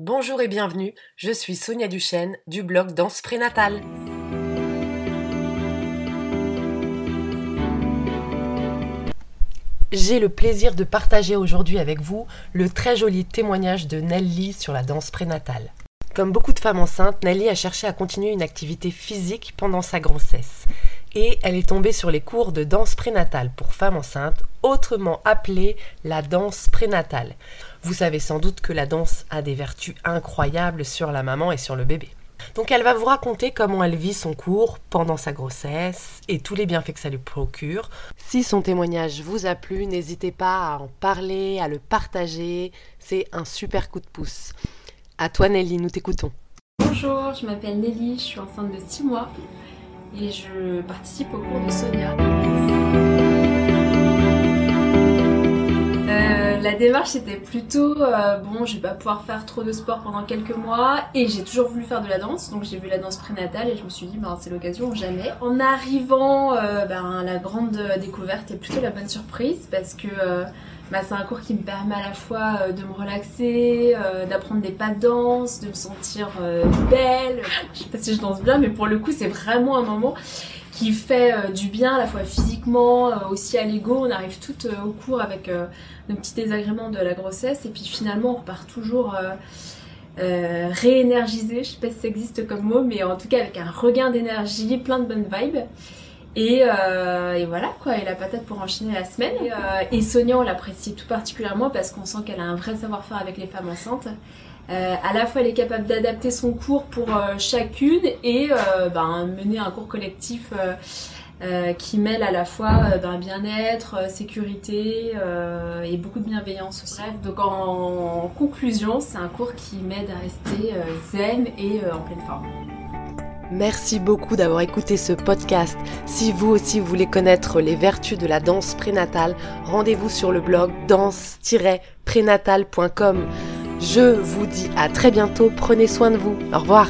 Bonjour et bienvenue, je suis Sonia Duchesne du blog Danse Prénatale. J'ai le plaisir de partager aujourd'hui avec vous le très joli témoignage de Nelly sur la danse prénatale. Comme beaucoup de femmes enceintes, Nelly a cherché à continuer une activité physique pendant sa grossesse. Et elle est tombée sur les cours de danse prénatale pour femmes enceintes, autrement appelée la danse prénatale. Vous savez sans doute que la danse a des vertus incroyables sur la maman et sur le bébé. Donc elle va vous raconter comment elle vit son cours pendant sa grossesse et tous les bienfaits que ça lui procure. Si son témoignage vous a plu, n'hésitez pas à en parler, à le partager. C'est un super coup de pouce. À toi Nelly, nous t'écoutons. Bonjour, je m'appelle Nelly, je suis enceinte de 6 mois et je participe au cours de Sonia. Euh, la démarche était plutôt euh, bon, je vais pas pouvoir faire trop de sport pendant quelques mois et j'ai toujours voulu faire de la danse, donc j'ai vu la danse prénatale et je me suis dit ben, c'est l'occasion jamais. En arrivant, euh, ben, la grande découverte est plutôt la bonne surprise parce que bah, c'est un cours qui me permet à la fois de me relaxer, d'apprendre des pas de danse, de me sentir belle. Je sais pas si je danse bien, mais pour le coup c'est vraiment un moment qui fait euh, du bien à la fois physiquement, euh, aussi à l'ego. On arrive toutes euh, au cours avec nos petits désagréments de la grossesse et puis finalement on repart toujours réénergisé. Je sais pas si ça existe comme mot, mais en tout cas avec un regain d'énergie, plein de bonnes vibes. Et, voilà quoi, et la patate pour enchaîner la semaine. Et, et Sonia, on l'apprécie tout particulièrement parce qu'on sent qu'elle a un vrai savoir-faire avec les femmes enceintes. Euh, à la fois, elle est capable d'adapter son cours pour euh, chacune et euh, ben, mener un cours collectif qui mêle à la fois ben, bien-être, sécurité et beaucoup de bienveillance aussi. Donc en, conclusion, c'est un cours qui m'aide à rester zen et en pleine forme. Merci beaucoup d'avoir écouté ce podcast. Si vous aussi voulez connaître les vertus de la danse prénatale, rendez-vous sur le blog danse-prénatale.com. Je vous dis à très bientôt, prenez soin de vous. Au revoir.